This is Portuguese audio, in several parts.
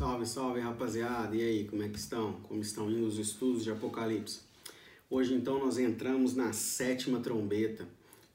Salve, salve rapaziada! E aí, como é que estão? Como estão indo os estudos de Apocalipse? Hoje então nós entramos na sétima trombeta,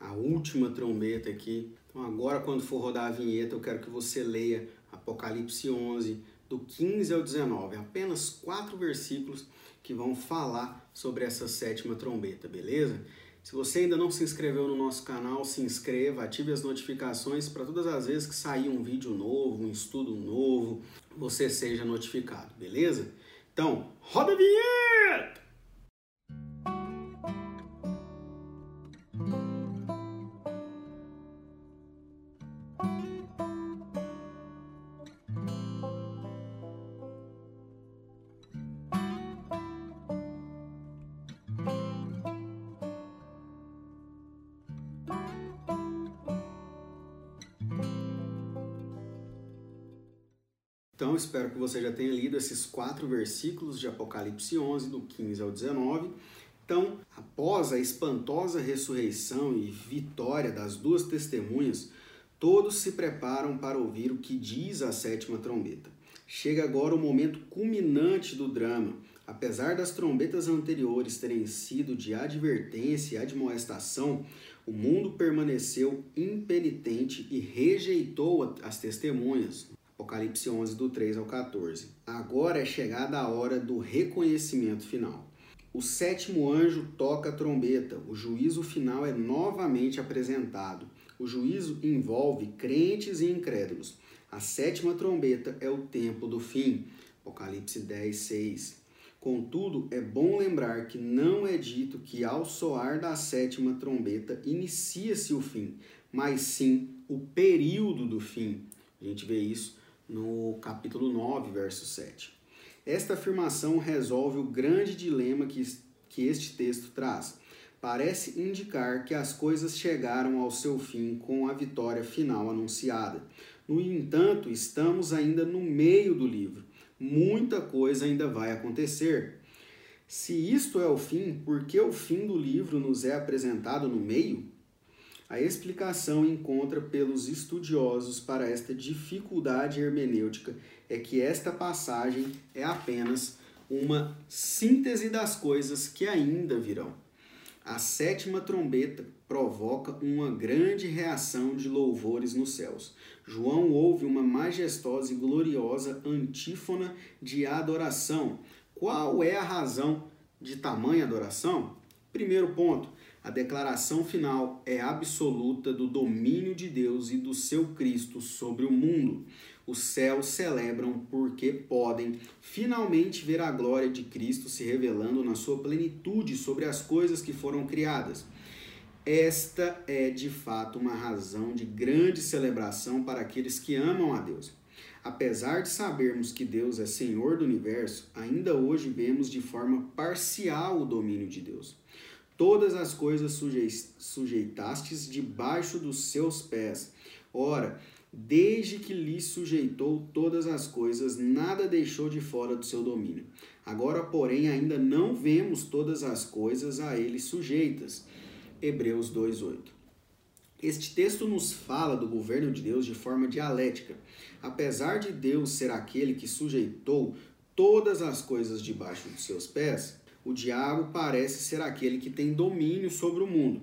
a última trombeta aqui. Então agora quando for rodar a vinheta eu quero que você leia Apocalipse 11, do 15 ao 19. Apenas quatro versículos que vão falar sobre essa sétima trombeta, beleza? Se você ainda não se inscreveu no nosso canal, se inscreva, ative as notificações para todas as vezes que sair um vídeo novo, um estudo novo, você seja notificado, beleza? Então, roda a vinheta! Então, espero que você já tenha lido esses quatro versículos de Apocalipse 11, do 15 ao 19. Então, após a espantosa ressurreição e vitória das duas testemunhas, todos se preparam para ouvir o que diz a sétima trombeta. Chega agora o momento culminante do drama. Apesar das trombetas anteriores terem sido de advertência e admoestação, o mundo permaneceu impenitente e rejeitou as testemunhas. Apocalipse 11, do 3 ao 14. Agora é chegada a hora do reconhecimento final. O sétimo anjo toca a trombeta, o juízo final é novamente apresentado. O juízo envolve crentes e incrédulos. A sétima trombeta é o tempo do fim. Apocalipse 10, 6. Contudo, é bom lembrar que não é dito que ao soar da sétima trombeta inicia-se o fim, mas sim o período do fim. A gente vê isso no capítulo 9, verso 7. Esta afirmação resolve o grande dilema que, que este texto traz. Parece indicar que as coisas chegaram ao seu fim com a vitória final anunciada. No entanto, estamos ainda no meio do livro. Muita coisa ainda vai acontecer. Se isto é o fim, por que o fim do livro nos é apresentado no meio? A explicação encontra pelos estudiosos para esta dificuldade hermenêutica é que esta passagem é apenas uma síntese das coisas que ainda virão. A sétima trombeta provoca uma grande reação de louvores nos céus. João ouve uma majestosa e gloriosa antífona de adoração. Qual é a razão de tamanha adoração? Primeiro ponto, a declaração final é absoluta do domínio de Deus e do seu Cristo sobre o mundo. Os céus celebram porque podem finalmente ver a glória de Cristo se revelando na sua plenitude sobre as coisas que foram criadas. Esta é de fato uma razão de grande celebração para aqueles que amam a Deus. Apesar de sabermos que Deus é Senhor do universo, ainda hoje vemos de forma parcial o domínio de Deus todas as coisas sujeitastes debaixo dos seus pés. Ora, desde que lhe sujeitou todas as coisas, nada deixou de fora do seu domínio. Agora, porém, ainda não vemos todas as coisas a ele sujeitas. Hebreus 2:8. Este texto nos fala do governo de Deus de forma dialética. Apesar de Deus ser aquele que sujeitou todas as coisas debaixo dos seus pés, o diabo parece ser aquele que tem domínio sobre o mundo.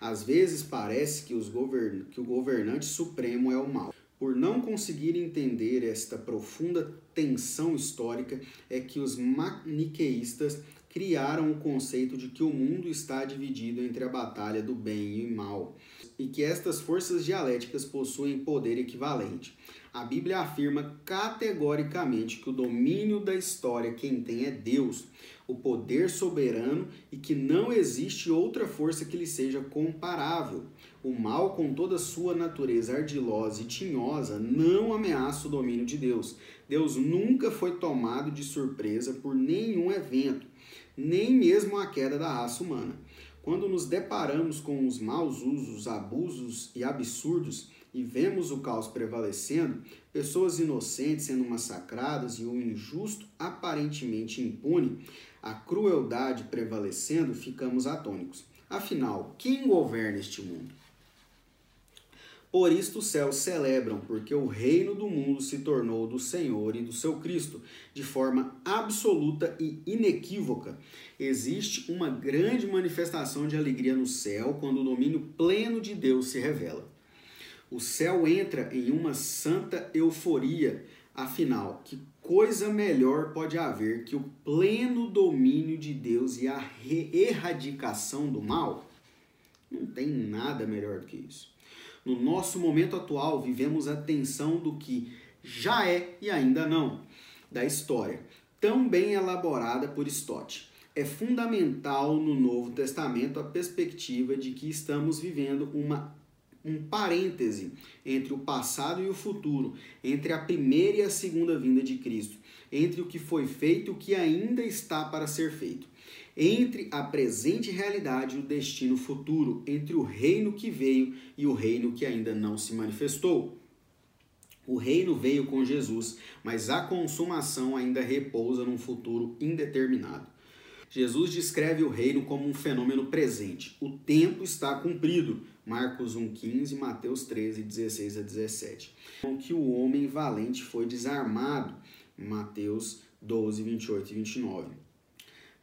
Às vezes parece que, os govern... que o governante supremo é o mal. Por não conseguir entender esta profunda tensão histórica, é que os maniqueístas criaram o conceito de que o mundo está dividido entre a batalha do bem e o mal, e que estas forças dialéticas possuem poder equivalente. A Bíblia afirma categoricamente que o domínio da história quem tem é Deus o poder soberano e que não existe outra força que lhe seja comparável. O mal, com toda sua natureza ardilosa e tinhosa, não ameaça o domínio de Deus. Deus nunca foi tomado de surpresa por nenhum evento, nem mesmo a queda da raça humana. Quando nos deparamos com os maus usos, abusos e absurdos e vemos o caos prevalecendo, pessoas inocentes sendo massacradas e o injusto aparentemente impune, a crueldade prevalecendo, ficamos atônicos. Afinal, quem governa este mundo? Por isto os céus celebram, porque o reino do mundo se tornou do Senhor e do seu Cristo, de forma absoluta e inequívoca. Existe uma grande manifestação de alegria no céu quando o domínio pleno de Deus se revela. O céu entra em uma santa euforia, afinal, que coisa melhor pode haver que o pleno domínio de Deus e a erradicação do mal? Não tem nada melhor do que isso. No nosso momento atual, vivemos a tensão do que já é e ainda não, da história, tão bem elaborada por Stott. É fundamental no Novo Testamento a perspectiva de que estamos vivendo uma um parêntese entre o passado e o futuro, entre a primeira e a segunda vinda de Cristo, entre o que foi feito e o que ainda está para ser feito entre a presente realidade e o destino futuro, entre o reino que veio e o reino que ainda não se manifestou. O reino veio com Jesus, mas a consumação ainda repousa num futuro indeterminado. Jesus descreve o reino como um fenômeno presente. O tempo está cumprido. Marcos 1,15, Mateus 13, 16 a 17. Com que o homem valente foi desarmado. Mateus 12, 28 e 29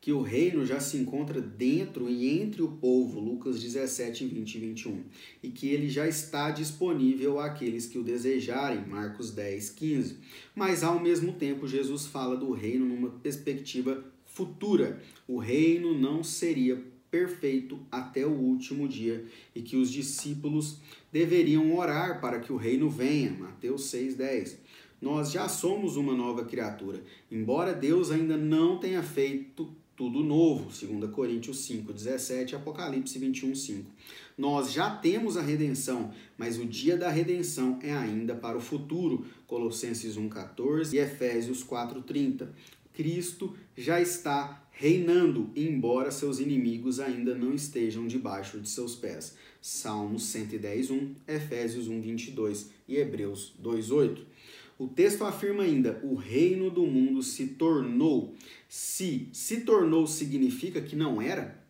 que o reino já se encontra dentro e entre o povo, Lucas 17, 20 e 21, e que ele já está disponível àqueles que o desejarem, Marcos 10, 15. Mas ao mesmo tempo, Jesus fala do reino numa perspectiva futura. O reino não seria perfeito até o último dia e que os discípulos deveriam orar para que o reino venha, Mateus 6, 10 nós já somos uma nova criatura, embora Deus ainda não tenha feito tudo novo, 2 Coríntios 5, 17, Apocalipse 21, 5. Nós já temos a redenção, mas o dia da redenção é ainda para o futuro, Colossenses 1, 14 e Efésios 4, 30. Cristo já está reinando, embora seus inimigos ainda não estejam debaixo de seus pés. Salmos 110, 1, Efésios 1, 22 e Hebreus 2, 8. O texto afirma ainda: o reino do mundo se tornou. Se se tornou significa que não era?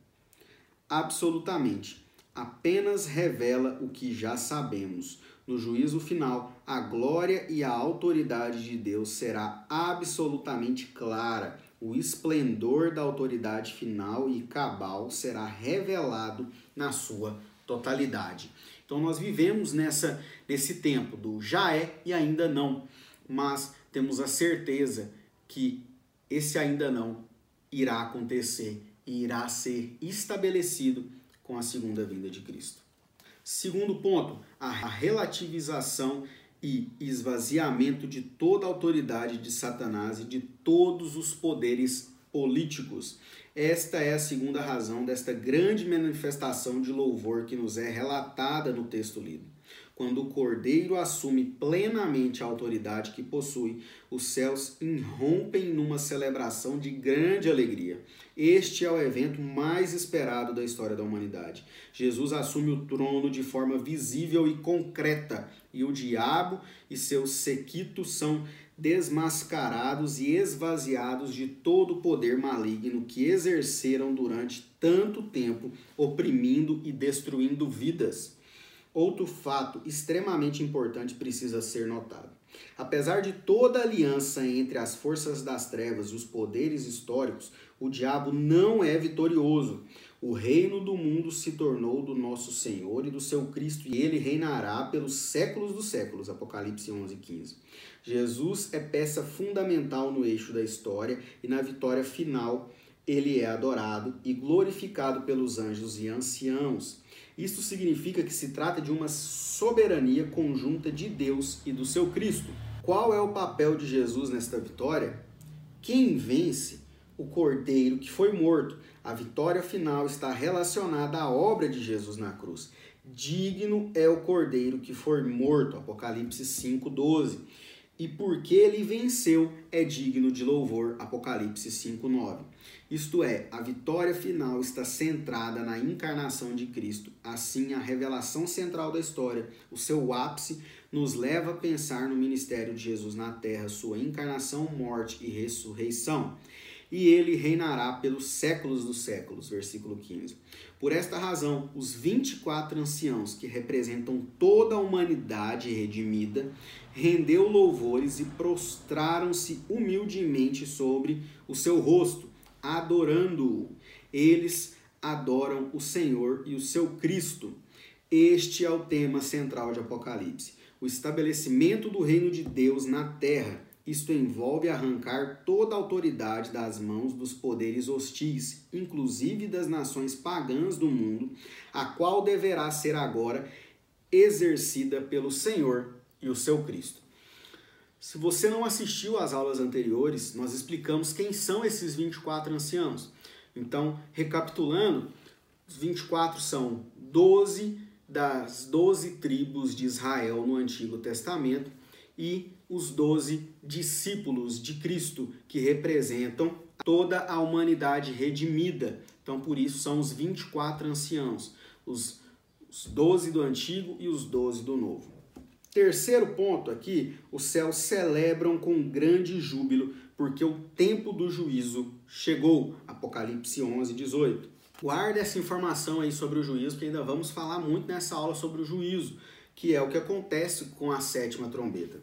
Absolutamente. Apenas revela o que já sabemos. No juízo final, a glória e a autoridade de Deus será absolutamente clara. O esplendor da autoridade final e cabal será revelado na sua totalidade. Então nós vivemos nessa nesse tempo do já é e ainda não, mas temos a certeza que esse ainda não irá acontecer e irá ser estabelecido com a segunda vinda de Cristo. Segundo ponto, a relativização e esvaziamento de toda a autoridade de Satanás e de todos os poderes políticos. Esta é a segunda razão desta grande manifestação de louvor que nos é relatada no texto lido. Quando o Cordeiro assume plenamente a autoridade que possui, os céus irrompem numa celebração de grande alegria. Este é o evento mais esperado da história da humanidade. Jesus assume o trono de forma visível e concreta, e o diabo e seus sequitos são desmascarados e esvaziados de todo o poder maligno que exerceram durante tanto tempo, oprimindo e destruindo vidas. Outro fato extremamente importante precisa ser notado. Apesar de toda aliança entre as forças das trevas e os poderes históricos, o diabo não é vitorioso. O reino do mundo se tornou do nosso Senhor e do seu Cristo, e ele reinará pelos séculos dos séculos. Apocalipse 11, 15. Jesus é peça fundamental no eixo da história e na vitória final ele é adorado e glorificado pelos anjos e anciãos. Isto significa que se trata de uma soberania conjunta de Deus e do seu Cristo. Qual é o papel de Jesus nesta vitória? Quem vence? O cordeiro que foi morto. A vitória final está relacionada à obra de Jesus na cruz. Digno é o cordeiro que foi morto. Apocalipse 5:12. E porque ele venceu, é digno de louvor. Apocalipse 5:9. Isto é, a vitória final está centrada na encarnação de Cristo. Assim, a revelação central da história, o seu ápice, nos leva a pensar no ministério de Jesus na terra, sua encarnação, morte e ressurreição. E ele reinará pelos séculos dos séculos. Versículo 15. Por esta razão, os 24 anciãos, que representam toda a humanidade redimida, rendeu louvores e prostraram-se humildemente sobre o seu rosto, adorando-o. Eles adoram o Senhor e o seu Cristo. Este é o tema central de Apocalipse: o estabelecimento do reino de Deus na terra isto envolve arrancar toda a autoridade das mãos dos poderes hostis, inclusive das nações pagãs do mundo, a qual deverá ser agora exercida pelo Senhor e o seu Cristo. Se você não assistiu às aulas anteriores, nós explicamos quem são esses 24 anciãos. Então, recapitulando, os 24 são 12 das 12 tribos de Israel no Antigo Testamento e os doze discípulos de Cristo, que representam toda a humanidade redimida. Então, por isso, são os 24 anciãos, os, os 12 do Antigo e os 12 do Novo. Terceiro ponto aqui, os céus celebram com grande júbilo, porque o tempo do juízo chegou. Apocalipse 11, 18. Guarda essa informação aí sobre o juízo, que ainda vamos falar muito nessa aula sobre o juízo, que é o que acontece com a sétima trombeta.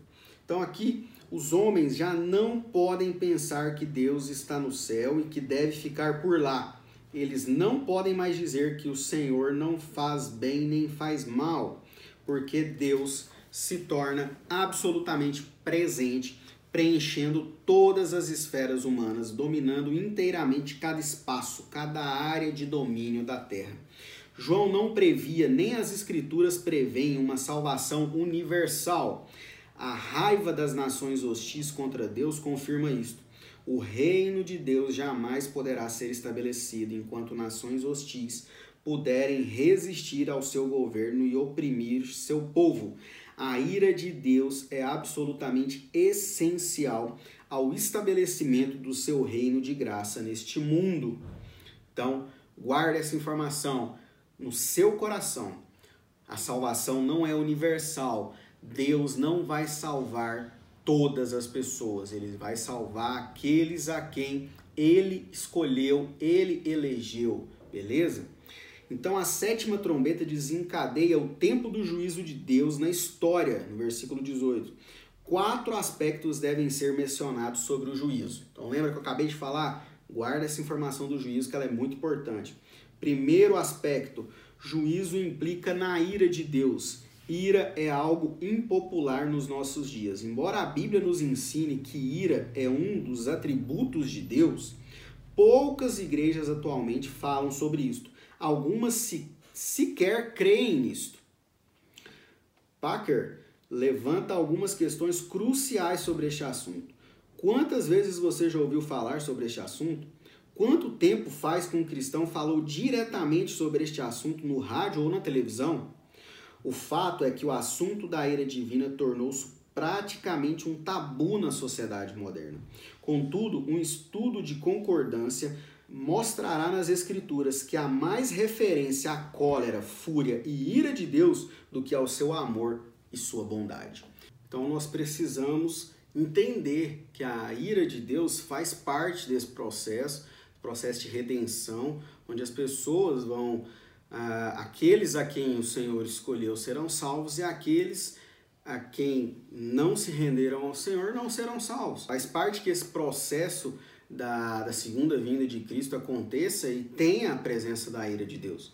Então aqui os homens já não podem pensar que Deus está no céu e que deve ficar por lá. Eles não podem mais dizer que o Senhor não faz bem nem faz mal, porque Deus se torna absolutamente presente, preenchendo todas as esferas humanas, dominando inteiramente cada espaço, cada área de domínio da terra. João não previa, nem as Escrituras preveem uma salvação universal. A raiva das nações hostis contra Deus confirma isto. O reino de Deus jamais poderá ser estabelecido enquanto nações hostis puderem resistir ao seu governo e oprimir seu povo. A ira de Deus é absolutamente essencial ao estabelecimento do seu reino de graça neste mundo. Então, guarde essa informação no seu coração. A salvação não é universal, Deus não vai salvar todas as pessoas, ele vai salvar aqueles a quem ele escolheu, ele elegeu, beleza? Então a sétima trombeta desencadeia o tempo do juízo de Deus na história, no versículo 18. Quatro aspectos devem ser mencionados sobre o juízo. Então lembra que eu acabei de falar? Guarda essa informação do juízo que ela é muito importante. Primeiro aspecto, juízo implica na ira de Deus. Ira é algo impopular nos nossos dias. Embora a Bíblia nos ensine que ira é um dos atributos de Deus, poucas igrejas atualmente falam sobre isto. Algumas se, sequer creem nisto. Packer levanta algumas questões cruciais sobre este assunto. Quantas vezes você já ouviu falar sobre este assunto? Quanto tempo faz que um cristão falou diretamente sobre este assunto no rádio ou na televisão? O fato é que o assunto da ira divina tornou-se praticamente um tabu na sociedade moderna. Contudo, um estudo de concordância mostrará nas Escrituras que há mais referência à cólera, fúria e ira de Deus do que ao seu amor e sua bondade. Então nós precisamos entender que a ira de Deus faz parte desse processo, processo de redenção, onde as pessoas vão ah, aqueles a quem o Senhor escolheu serão salvos e aqueles a quem não se renderam ao Senhor não serão salvos. Faz parte que esse processo da, da segunda vinda de Cristo aconteça e tenha a presença da ira de Deus.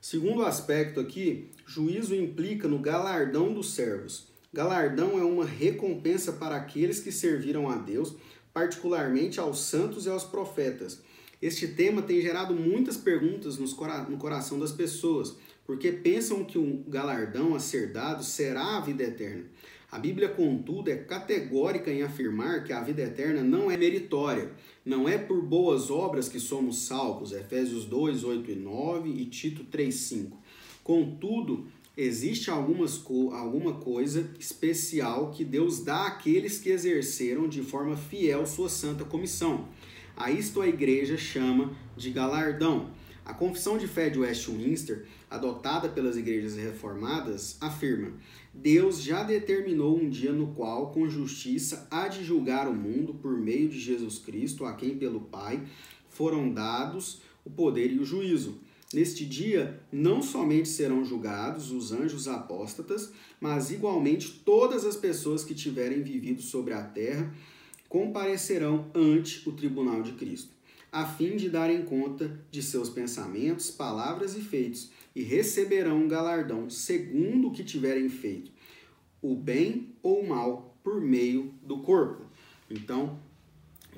Segundo aspecto aqui, juízo implica no galardão dos servos. Galardão é uma recompensa para aqueles que serviram a Deus, particularmente aos santos e aos profetas. Este tema tem gerado muitas perguntas no coração das pessoas, porque pensam que o galardão a ser dado será a vida eterna. A Bíblia, contudo, é categórica em afirmar que a vida eterna não é meritória, não é por boas obras que somos salvos, Efésios 2, 8 e 9 e Tito 3, 5. Contudo, existe algumas, alguma coisa especial que Deus dá àqueles que exerceram de forma fiel sua santa comissão. A isto a igreja chama de galardão. A Confissão de Fé de Westminster, adotada pelas igrejas reformadas, afirma: Deus já determinou um dia no qual, com justiça, há de julgar o mundo por meio de Jesus Cristo, a quem pelo Pai foram dados o poder e o juízo. Neste dia, não somente serão julgados os anjos apóstatas, mas igualmente todas as pessoas que tiverem vivido sobre a terra comparecerão ante o tribunal de Cristo, a fim de darem conta de seus pensamentos, palavras e feitos, e receberão um galardão segundo o que tiverem feito, o bem ou o mal, por meio do corpo. Então,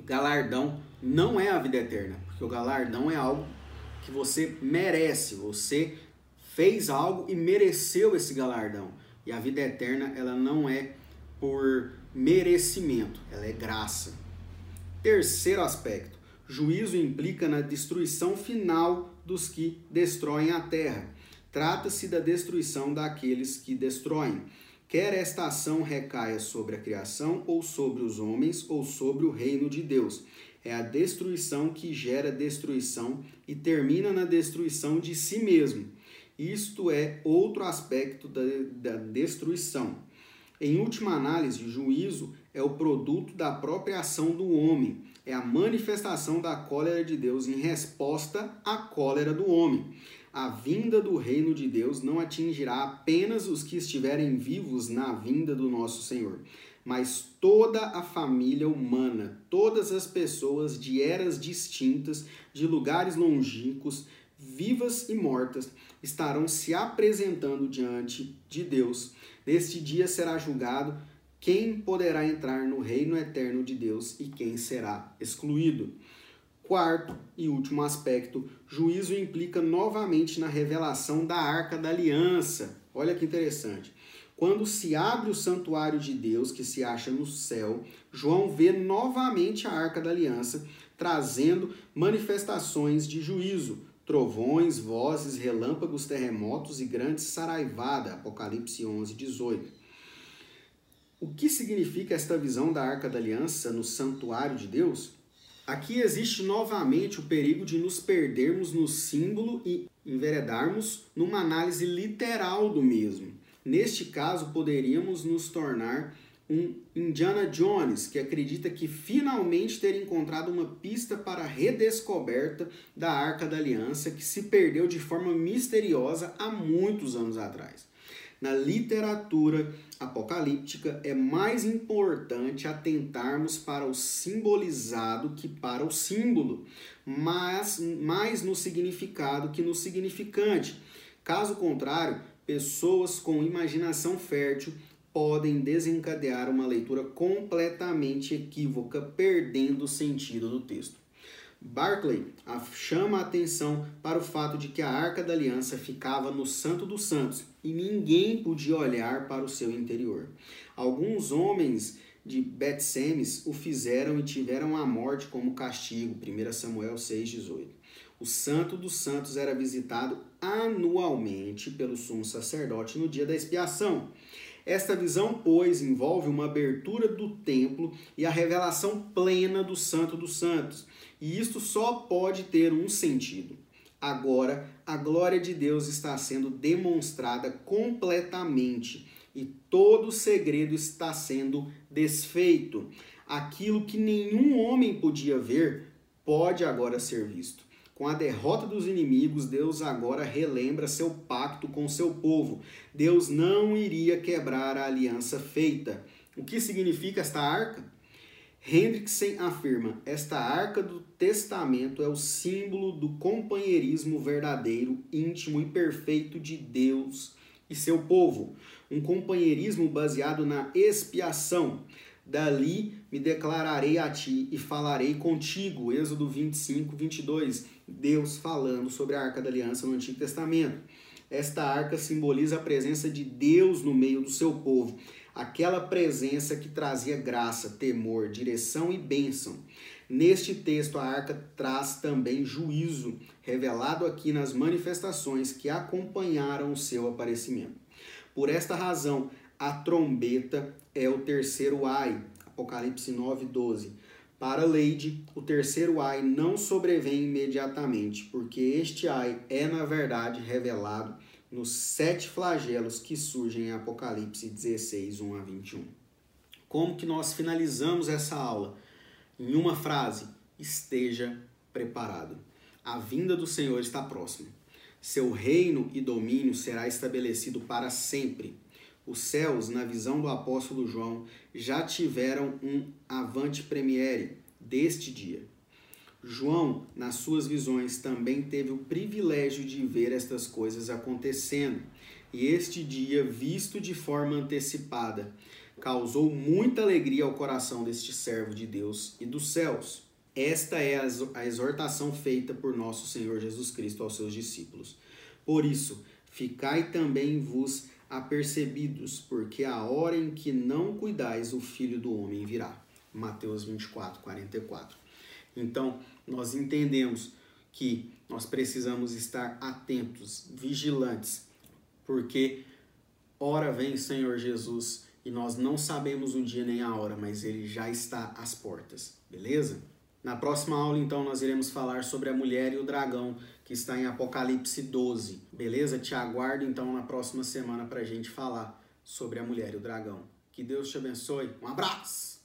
galardão não é a vida eterna, porque o galardão é algo que você merece, você fez algo e mereceu esse galardão. E a vida eterna, ela não é por merecimento, ela é graça. Terceiro aspecto, juízo implica na destruição final dos que destroem a terra. Trata-se da destruição daqueles que destroem. Quer esta ação recaia sobre a criação, ou sobre os homens, ou sobre o reino de Deus é a destruição que gera destruição e termina na destruição de si mesmo. Isto é outro aspecto da, da destruição. Em última análise, juízo é o produto da própria ação do homem, é a manifestação da cólera de Deus em resposta à cólera do homem. A vinda do reino de Deus não atingirá apenas os que estiverem vivos na vinda do nosso Senhor, mas toda a família humana, todas as pessoas de eras distintas, de lugares longínquos, vivas e mortas, estarão se apresentando diante de Deus. Neste dia será julgado quem poderá entrar no reino eterno de Deus e quem será excluído. Quarto e último aspecto, juízo implica novamente na revelação da arca da aliança. Olha que interessante. Quando se abre o santuário de Deus, que se acha no céu, João vê novamente a arca da aliança, trazendo manifestações de juízo, trovões, vozes, relâmpagos, terremotos e grandes saraivada. Apocalipse 11, 18. O que significa esta visão da arca da aliança no santuário de Deus? Aqui existe novamente o perigo de nos perdermos no símbolo e enveredarmos numa análise literal do mesmo. Neste caso, poderíamos nos tornar um Indiana Jones que acredita que finalmente ter encontrado uma pista para a redescoberta da Arca da Aliança que se perdeu de forma misteriosa há muitos anos atrás. Na literatura apocalíptica é mais importante atentarmos para o simbolizado que para o símbolo, mas mais no significado que no significante. Caso contrário, pessoas com imaginação fértil podem desencadear uma leitura completamente equívoca, perdendo o sentido do texto. Barclay chama a atenção para o fato de que a Arca da Aliança ficava no Santo dos Santos e ninguém podia olhar para o seu interior. Alguns homens de Bet-Semes o fizeram e tiveram a morte como castigo, 1 Samuel 6,18. O Santo dos Santos era visitado anualmente pelo sumo sacerdote no dia da expiação. Esta visão, pois, envolve uma abertura do templo e a revelação plena do Santo dos Santos. E isto só pode ter um sentido. Agora, a glória de Deus está sendo demonstrada completamente e todo segredo está sendo desfeito. Aquilo que nenhum homem podia ver pode agora ser visto. Com a derrota dos inimigos, Deus agora relembra seu pacto com seu povo. Deus não iria quebrar a aliança feita. O que significa esta arca? Hendrickson afirma: esta arca do testamento é o símbolo do companheirismo verdadeiro, íntimo e perfeito de Deus e seu povo. Um companheirismo baseado na expiação. Dali me declararei a ti e falarei contigo. Êxodo 25, 22. Deus falando sobre a arca da aliança no Antigo Testamento. Esta arca simboliza a presença de Deus no meio do seu povo, aquela presença que trazia graça, temor, direção e bênção. Neste texto, a arca traz também juízo, revelado aqui nas manifestações que acompanharam o seu aparecimento. Por esta razão, a trombeta é o terceiro ai, Apocalipse 9, 12 Para Leide, o terceiro ai não sobrevém imediatamente, porque este ai é, na verdade, revelado nos sete flagelos que surgem em Apocalipse 16, 1 a 21. Como que nós finalizamos essa aula? Em uma frase: esteja preparado. A vinda do Senhor está próxima. Seu reino e domínio será estabelecido para sempre. Os céus, na visão do apóstolo João, já tiveram um avante premiere deste dia. João, nas suas visões, também teve o privilégio de ver estas coisas acontecendo. E este dia, visto de forma antecipada, causou muita alegria ao coração deste servo de Deus e dos céus. Esta é a exortação feita por nosso Senhor Jesus Cristo aos seus discípulos. Por isso, ficai também vos apercebidos, porque a hora em que não cuidais, o Filho do Homem virá. Mateus 24, 44. Então, nós entendemos que nós precisamos estar atentos, vigilantes, porque hora vem Senhor Jesus e nós não sabemos o dia nem a hora, mas ele já está às portas, beleza? Na próxima aula, então, nós iremos falar sobre a mulher e o dragão, que está em Apocalipse 12, beleza? Te aguardo, então, na próxima semana para a gente falar sobre a mulher e o dragão. Que Deus te abençoe. Um abraço!